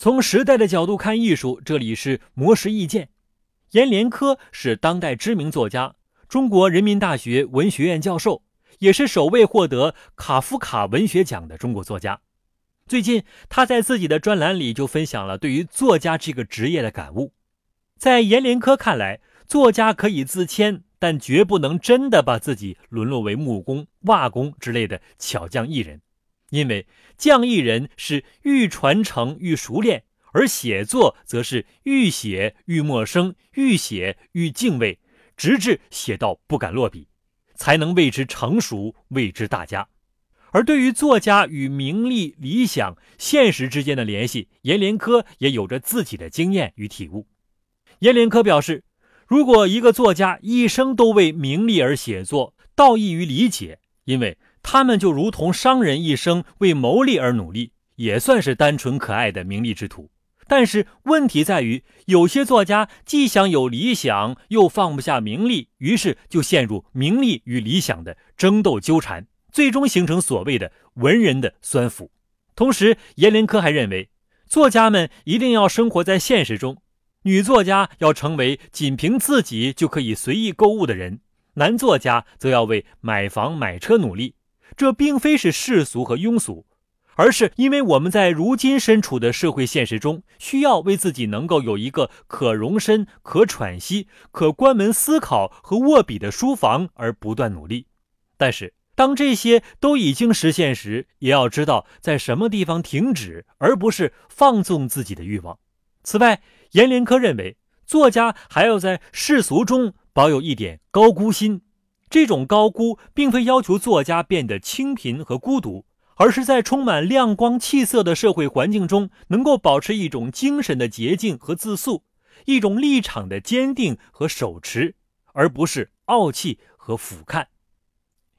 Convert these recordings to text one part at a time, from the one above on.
从时代的角度看艺术，这里是魔石意见。阎连科是当代知名作家，中国人民大学文学院教授，也是首位获得卡夫卡文学奖的中国作家。最近，他在自己的专栏里就分享了对于作家这个职业的感悟。在阎连科看来，作家可以自谦，但绝不能真的把自己沦落为木工、瓦工之类的巧匠艺人。因为匠艺人是愈传承愈熟练，而写作则是愈写愈陌生，愈写愈敬畏，直至写到不敢落笔，才能为之成熟，为之大家。而对于作家与名利、理想、现实之间的联系，阎连科也有着自己的经验与体悟。阎连科表示，如果一个作家一生都为名利而写作，道义于理解，因为。他们就如同商人一生为牟利而努力，也算是单纯可爱的名利之徒。但是问题在于，有些作家既想有理想，又放不下名利，于是就陷入名利与理想的争斗纠缠，最终形成所谓的文人的酸腐。同时，阎连科还认为，作家们一定要生活在现实中，女作家要成为仅凭自己就可以随意购物的人，男作家则要为买房买车努力。这并非是世俗和庸俗，而是因为我们在如今身处的社会现实中，需要为自己能够有一个可容身、可喘息、可关门思考和握笔的书房而不断努力。但是，当这些都已经实现时，也要知道在什么地方停止，而不是放纵自己的欲望。此外，阎连科认为，作家还要在世俗中保有一点高估心。这种高估并非要求作家变得清贫和孤独，而是在充满亮光气色的社会环境中，能够保持一种精神的洁净和自肃，一种立场的坚定和手持，而不是傲气和俯瞰。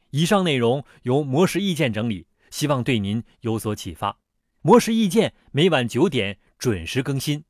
以上内容由魔石意见整理，希望对您有所启发。魔石意见每晚九点准时更新。